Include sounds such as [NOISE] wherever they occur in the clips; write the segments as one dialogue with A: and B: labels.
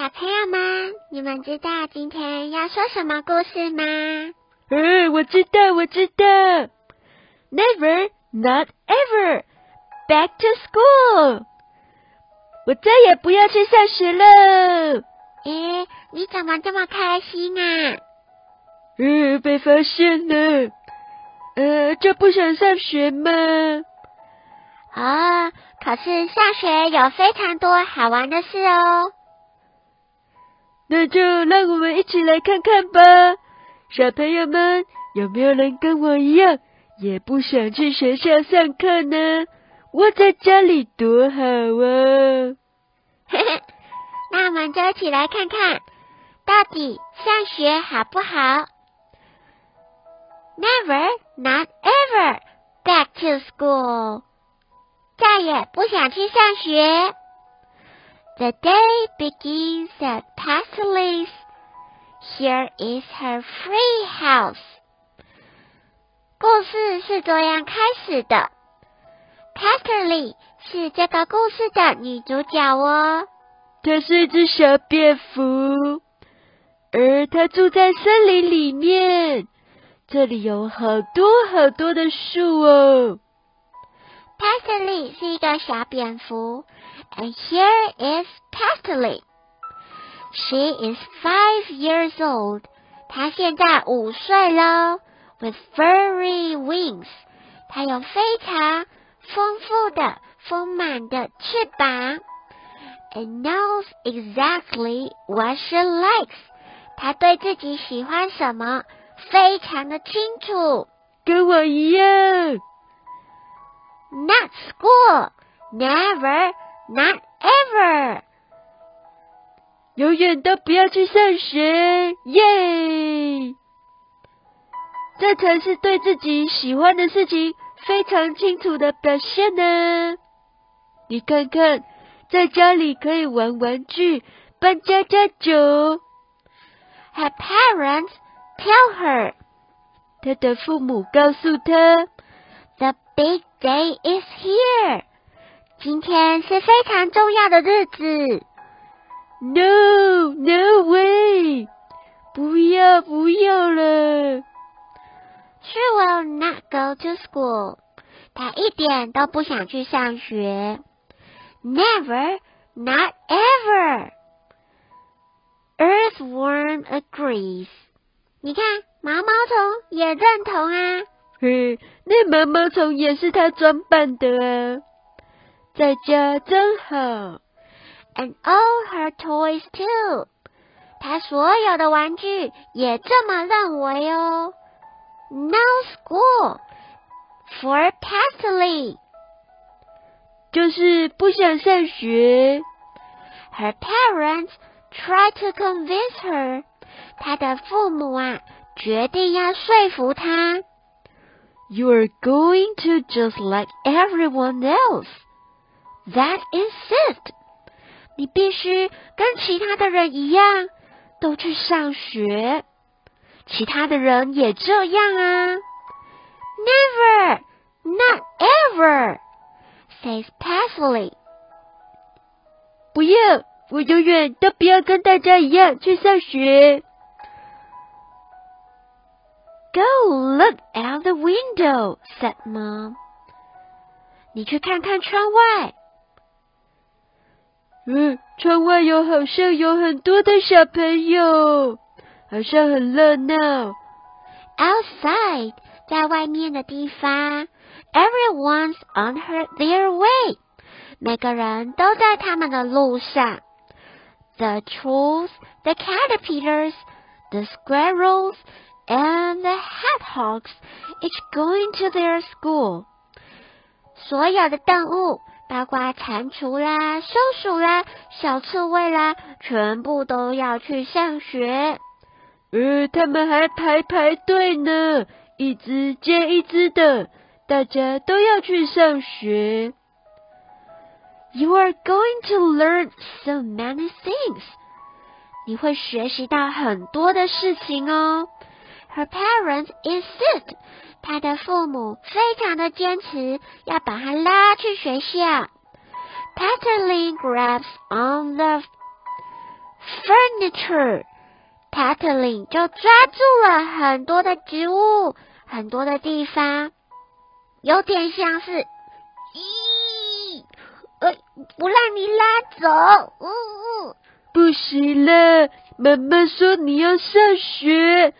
A: 小朋友们，你们知道今天要说什么故事吗？
B: 嗯，我知道，我知道。Never, not ever, back to school。我再也不要去上学了。
A: 咦，你怎么这么开心啊？
B: 嗯，被发现了。呃，就不想上学吗？
A: 啊，可是上学有非常多好玩的事哦。
B: 那就让我们一起来看看吧，小朋友们有没有人跟我一样也不想去学校上课呢？窝在家里多好啊！
A: 嘿嘿，那我们就一起来看看到底上学好不好？Never, not ever, back to school，再也不想去上学。The day begins at Pastely's. Here is her free house. 故事是这样开始的。Pastely 是这个故事的女主角哦。
B: 她是一只小蝙蝠，而她住在森林里面。这里有好多好多的树哦。
A: Pastely 是一个小蝙蝠。And here is Pastely. She is five years old. 她现在五岁喽。With furry wings. 她有非常丰富的、丰满的翅膀。And knows exactly what she likes. 她对自己喜欢什么非常的清楚。
B: 跟我一样。
A: Not school. Never. Not ever，
B: 永远都不要去上学，耶！这才是对自己喜欢的事情非常清楚的表现呢。你看看，在家里可以玩玩具、扮家家酒。
A: Her parents tell her，
B: 她的父母告诉她
A: ，The big day is here。今天是非常重要的日子。
B: No, no way！不要，不要了。
A: She will not go to school。她一点都不想去上学。Never, not ever。Earthworm agrees。你看，毛毛虫也认同啊。
B: 嘿，那毛毛虫也是他装扮的啊。在家真好，
A: and all her toys too。她所有的玩具也这么认为哦。No school for Pastely，
B: 就是不想上学。
A: Her parents try to convince her。她的父母啊，决定要说服她。
B: You are going to just like everyone else。
A: That insist，你必须跟其他的人一样，都去上学。其他的人也这样啊。Never, not ever, says Paisley。
B: 不要，我永远都不要跟大家一样去上学。
A: Go look out the window, said Mom。你去看看窗外。
B: 嗯，窗外有好像有很多的小朋友，好像很热闹。
A: Outside，在外面的地方，everyone's on her their way，每个人都在他们的路上。The trolls, the caterpillars, the squirrels, and the hedgehogs each going to their school。所有的动物 包括蟾蜍啦、松鼠啦、小刺猬啦，全部都要去上学。
B: 呃，他们还排排队呢，一只接一只的，大家都要去上学。
A: You are going to learn so many things. 你会学习到很多的事情哦。Her parents insist. 她的父母非常的坚持，要把她拉去学校。Petalin grabs on the furniture. Petalin 就抓住了很多的植物，很多的地方，有点像是，咦。呃，不让你拉走，呜呜，
B: 不行了，妈妈说你要上学。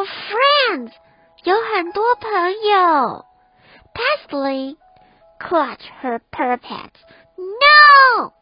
A: of friends，有很多朋友。Pastely clutch her purpose. No,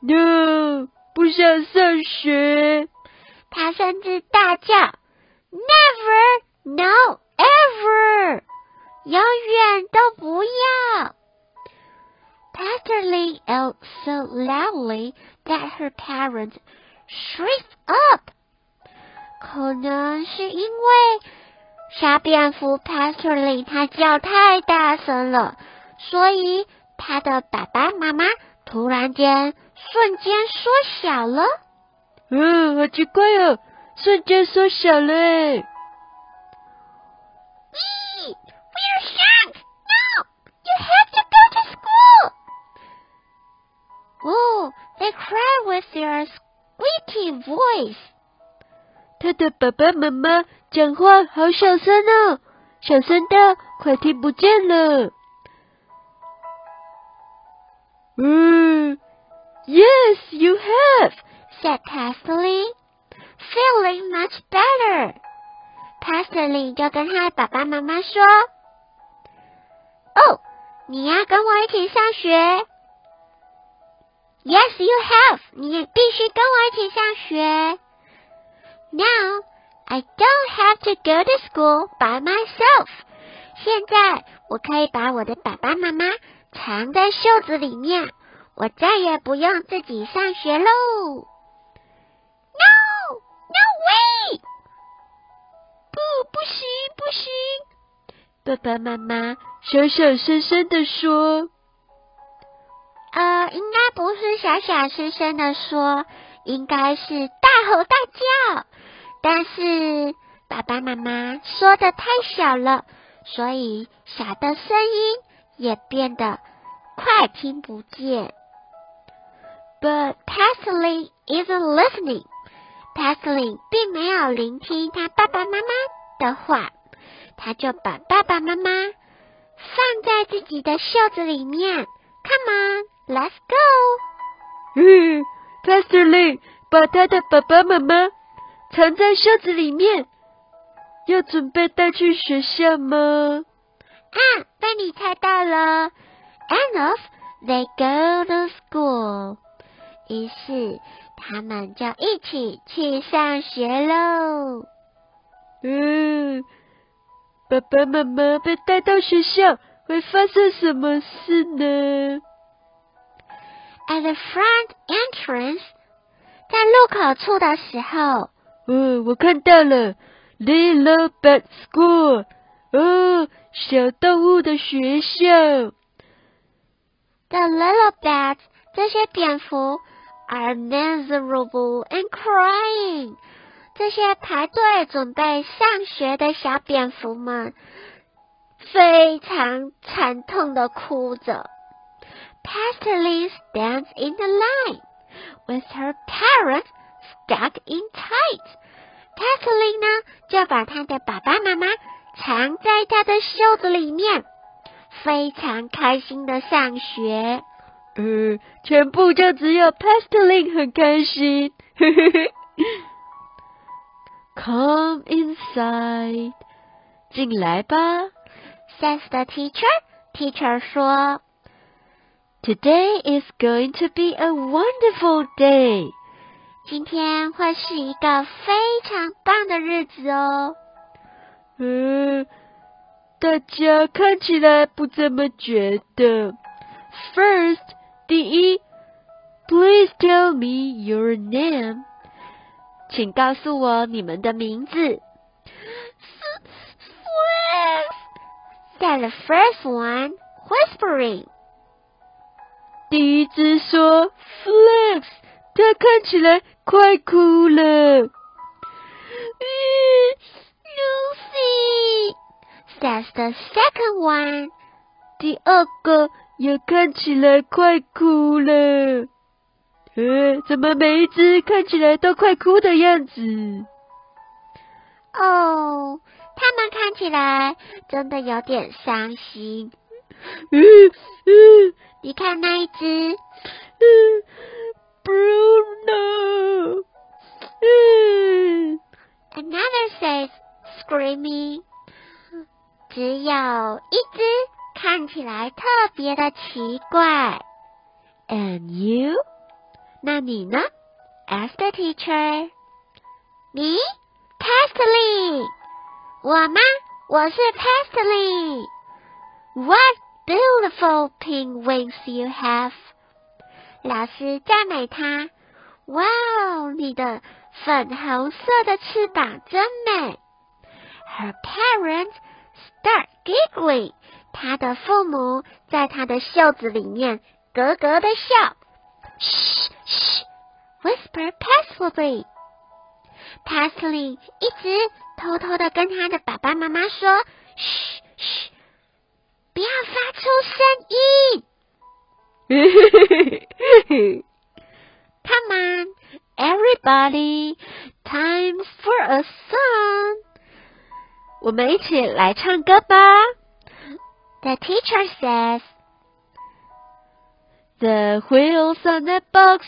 B: no，不想上学。
A: 他甚至大叫，Never, no。Ever，永远都不要。Pastor Lee yelled so loudly that her parents shrieked up。 可能是因为小蝙蝠 Pastor Lee 他叫太大声了，所以他的爸爸妈妈突然间瞬间缩小了。
B: 嗯，好奇怪哦，瞬间缩小了。
A: We're shocked. No! You have to go to school! Oh, they cry with their squeaky voice.
B: 他的爸爸妈妈讲话好小声哦，小声到快听不见了。嗯，Yes, you have,"
A: said Kathleen, feeling much better. Pastley 就跟他爸爸妈妈说：“哦，你要跟我一起上学。Yes, you have，你也必须跟我一起上学。Now I don't have to go to school by myself。现在我可以把我的爸爸妈妈藏在袖子里面，我再也不用自己上学喽。No, no way！不，不行，不行！
B: 爸爸妈妈小小声声的说：“
A: 呃，应该不是小小声声的说，应该是大吼大叫。但是爸爸妈妈说的太小了，所以小的声音也变得快听不见。But Paisley isn't listening.” Paisley 并没有聆听他爸爸妈妈的话，他就把爸爸妈妈放在自己的袖子里面。Come on, let's go。
B: 嗯，Paisley 把他的爸爸妈妈藏在袖子里面，要准备带去学校吗？
A: 啊，被你猜到了。And of they go to school。于是。他们就一起去上学喽。
B: 嗯，爸爸妈妈被带到学校，会发生什么事呢
A: ？At the front entrance，在路口处的时候，
B: 哦，我看到了，Little Bat School，哦，小动物的学校。
A: The little bats，这些蝙蝠。are miserable and crying。这些排队准备上学的小蝙蝠们非常惨痛的哭着。Pastely stands in the line with her parents stuck in tight。Pastely 呢就把他的爸爸妈妈藏在他的袖子里面，非常开心的上学。
B: 呃，全部就只有 Pastling 很开心。Come inside，进来吧。
A: Says the teacher. Teacher 说，
B: Today is going to be a wonderful day。
A: 今天会是一个非常棒的日子哦。
B: 嗯，大家看起来不这么觉得。First，第一，Please tell me your name，请告诉我你们的名字。
A: Said the first one, whispering.
B: 第一只说，Flex，它看起来快哭了。
A: Lucy says the second one.
B: 第二个也看起来快哭了。呃，怎么每一只看起来都快哭的样子？
A: 哦，他们看起来真的有点伤心。
B: 嗯嗯，
A: 你看那一只，
B: 嗯 ，Bruno，嗯。 [LAUGHS]
A: Another says screaming. 只有一只看起来特别的奇怪。
B: And you？
A: 那你呢？asked the teacher. Me? Pastely. 我吗？我是 Pastely. What beautiful pink wings you have. 老师赞美他。哇哦，你的粉红色的翅膀真美。Her parents start giggling. 她的父母在她的袖子里面咯咯的笑。嘘嘘，whisper Pastely。Pastely 一直偷偷的跟他的爸爸妈妈说：“嘘嘘，不要发出声音。” [LAUGHS] Come on, everybody, time for a song.
B: 我们一起来唱歌吧。
A: The teacher says,
B: The wheels on the box.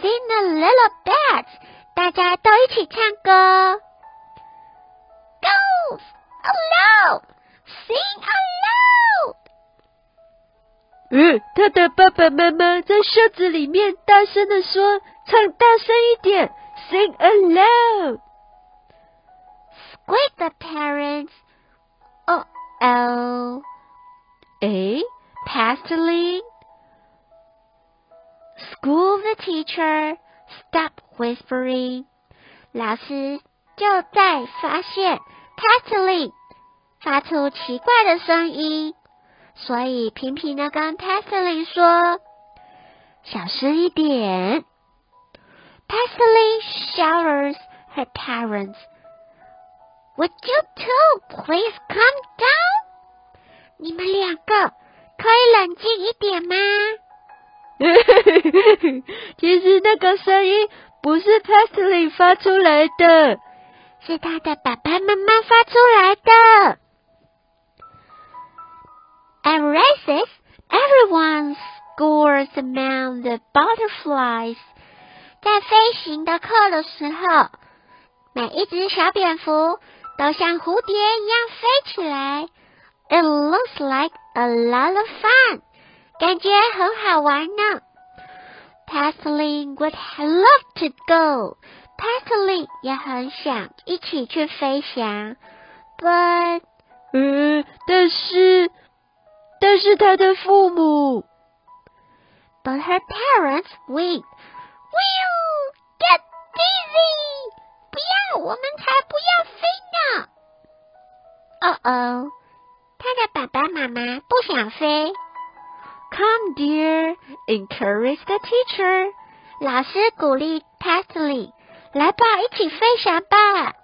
A: Sing a little bit. 大家都一起唱歌。Go aloud, sing aloud.
B: 嗯，他的爸爸妈妈在袖子里面大声的说：“唱大声一点，Sing aloud。
A: Squeak the parents, oh oh, ”
B: 诶
A: Pastely. School the teacher. Stop whispering. 老师就在发现 Pastely 发出奇怪的声音，所以平平的跟 Pastely 说：“小声一点。” Pastely shouts her parents. Would you two please calm down? 你们两个可以冷静一点吗？
B: 其实那个声音不是 Pastely 发出来的，
A: 是他的爸爸妈妈发出来的。At races, everyone scores among the butterflies. 在飞行的课的时候，每一只小蝙蝠都像蝴蝶一样飞起来。It looks like a lot of fun. 感觉很好玩呢。Pastely would love to go. Pastely 也很想一起去飞翔，but
B: 呃，但是 但是他的父母
A: but her parents wait. Will get dizzy. 不要，我们才不要飞呢。哦哦，他的爸爸妈妈不想飞。Come, dear, encourage the teacher. 老师鼓励 Pastely，来吧，一起飞翔吧。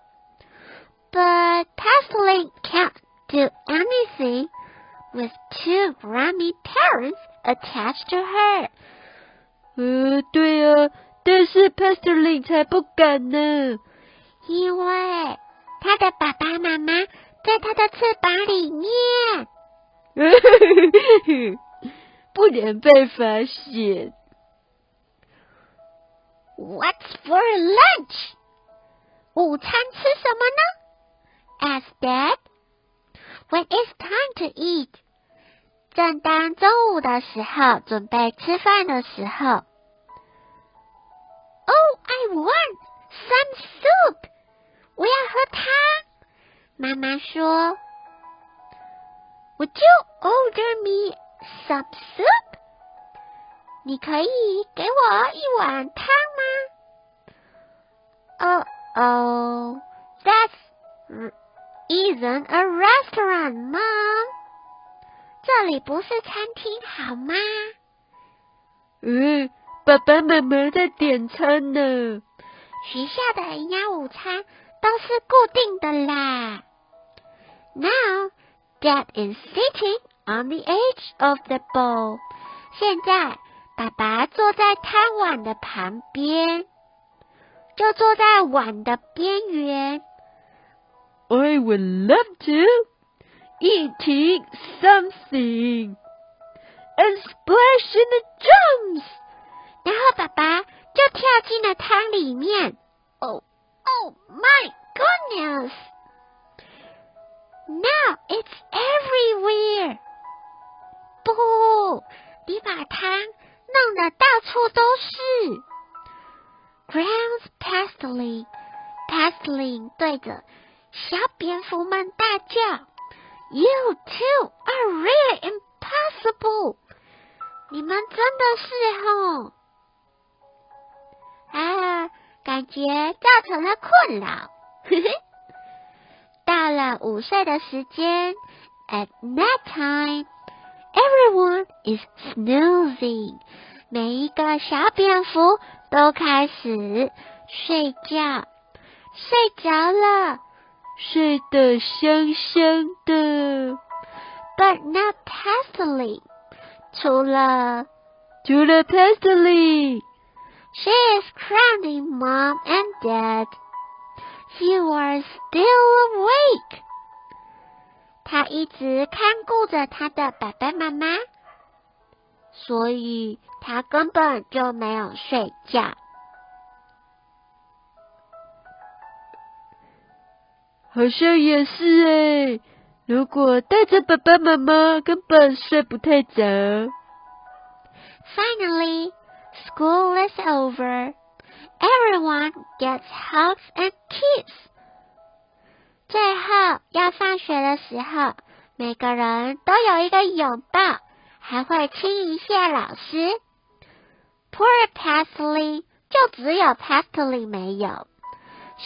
A: But Pastely can't do anything with two grimy parents attached to her.
B: 呃，对啊，但是 Pastely 才不敢呢。
A: 因为他的爸爸妈妈在他的翅膀里面。
B: 不能被发现。
A: What's [LAUGHS] for lunch？午餐吃什么呢？asked Dad. When it's time to eat，正当中午的时候，准备吃饭的时候。Oh, I want some soup！我要喝汤。 妈妈说：“Would you order me some soup？” 你可以给我一碗汤吗？Oh, oh, that isn't a restaurant, Mom. 这里不是餐厅，好吗？
B: 嗯，爸爸妈妈在点餐呢。
A: 学校的营养午餐都是固定的啦。Now, Dad is sitting on the edge of the bowl. 现在，爸爸坐在汤碗的旁边，就坐在碗的边缘。
B: I would love to. eating something and splash in the drums。
A: 然后爸爸就跳进了汤里面。Oh, oh my goodness! Now it's everywhere. 不，你把汤弄得到处都是。Grounds pastely, pastling 对着 小蝙蝠们大叫。You two are really impossible！你们真的是吼啊，感觉造成了困扰。到了午睡的时间，At night time, everyone is snoozing。每一个小蝙蝠都开始睡觉，睡着了。
B: 睡得香香的
A: ，but not Pastely。除了
B: 除了 Pastely，she
A: is crowning mom and dad. You are still awake. 他一直看顾着他的爸爸妈妈，所以他根本就没有睡觉。
B: 好像也是诶，如果带着爸爸妈妈，根本睡不太着。
A: Finally, school is over. Everyone gets hugs and kiss. 最后要放学的时候，每个人都有一个拥抱，还会亲一下老师。Poor Pastely，就只有 Pastely 没有。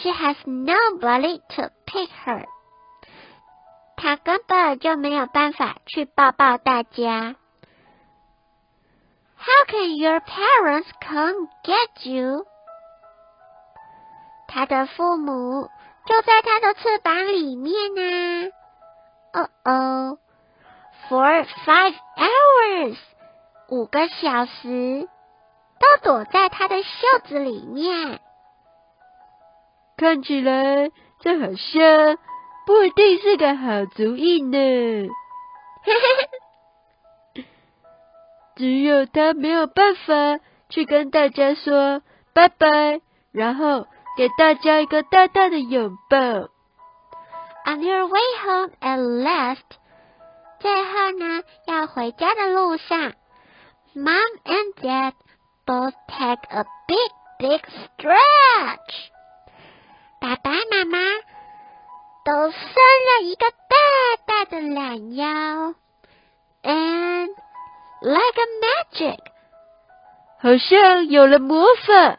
A: She has nobody to pick her。她根本就没有办法去抱抱大家。How can your parents come get you？她的父母就在她的翅膀里面呢。哦哦，For five hours，五个小时，都躲在她的袖子里面。
B: 看起来这好像不一定是个好主意呢。[LAUGHS] 只有他没有办法去跟大家说拜拜，然后给大家一个大大的拥抱。
A: On your way home at last，最后呢，要回家的路上，Mom and Dad both take a big, big stretch。爸爸妈妈都伸了一个大大的懒腰，and like a magic，
B: 好像有了魔法，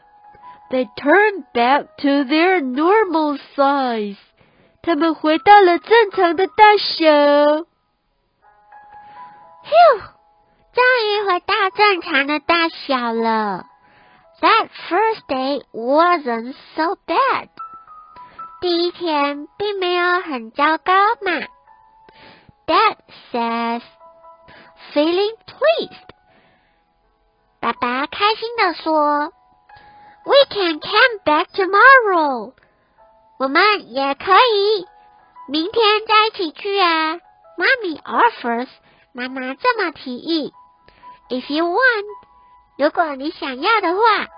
B: they turn back to their normal size，他们回到了正常的大小。
A: Phew，终于回到正常的大小了。That first day wasn't so bad. 第一天并没有很糟糕嘛。Dad says, feeling pleased. 爸爸开心的说：“We can come back tomorrow. 我们也可以明天再一起去啊。” Mommy offers. 妈妈这么提议：“If you want，如果你想要的话，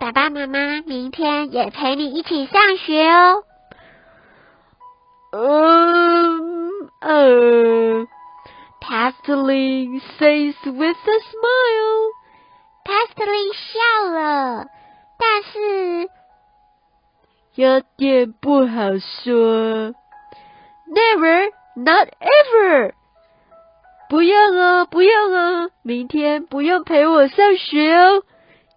A: 爸爸妈妈明天也陪你一起上学哦。”
B: Um, uh, Pastely says with a smile.
A: Pastely 笑了，但是
B: 有点不好说。Never, not ever。不用哦，不用哦，明天不用陪我上学哦，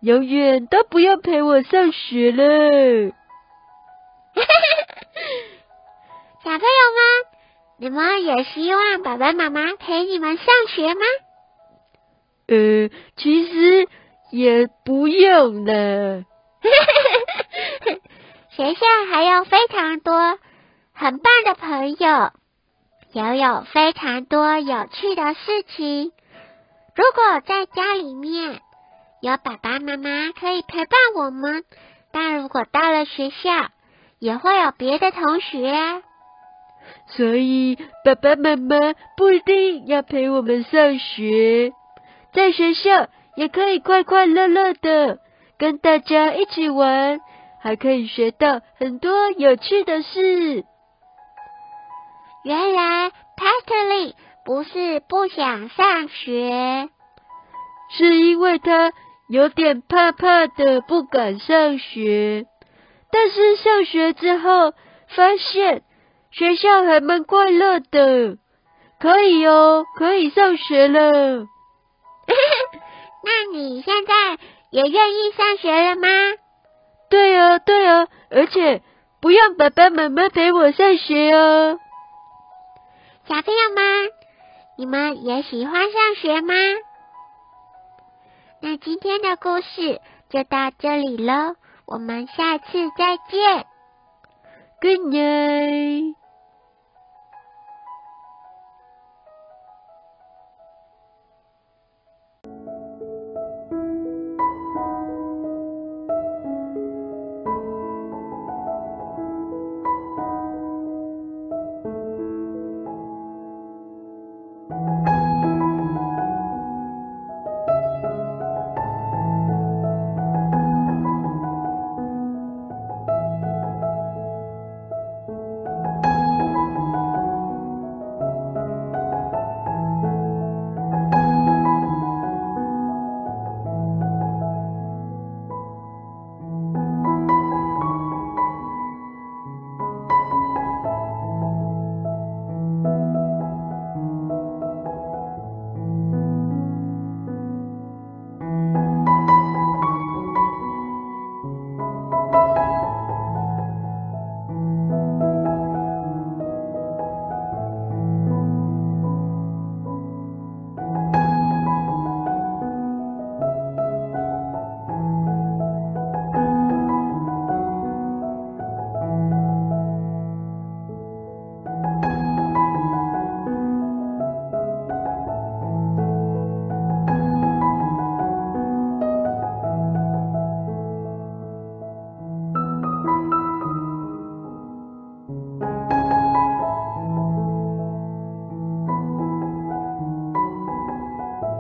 B: 永远都不用陪我上学了。
A: 小朋友们，你们也希望爸爸妈妈陪你们上学吗？
B: 呃，其实也不用了。[LAUGHS]
A: 学校还有非常多很棒的朋友，也有非常多有趣的事情。如果在家里面有爸爸妈妈可以陪伴我们，但如果到了学校，也会有别的同学啊。
B: 所以爸爸妈妈不一定要陪我们上学，在学校也可以快快乐乐的跟大家一起玩。还可以学到很多有趣的事。
A: 原来 Pastely 不是不想上学，
B: 是因为他有点怕怕的，不敢上学。但是上学之后，发现学校还蛮快乐的，可以哦，可以上学了。[LAUGHS]
A: 那你现在也愿意上学了吗？
B: 对啊，对啊，而且不用爸爸妈妈陪我上学哦。
A: 小朋友们，你们也喜欢上学吗？那今天的故事就到这里喽，我们下次再见。
B: Good night。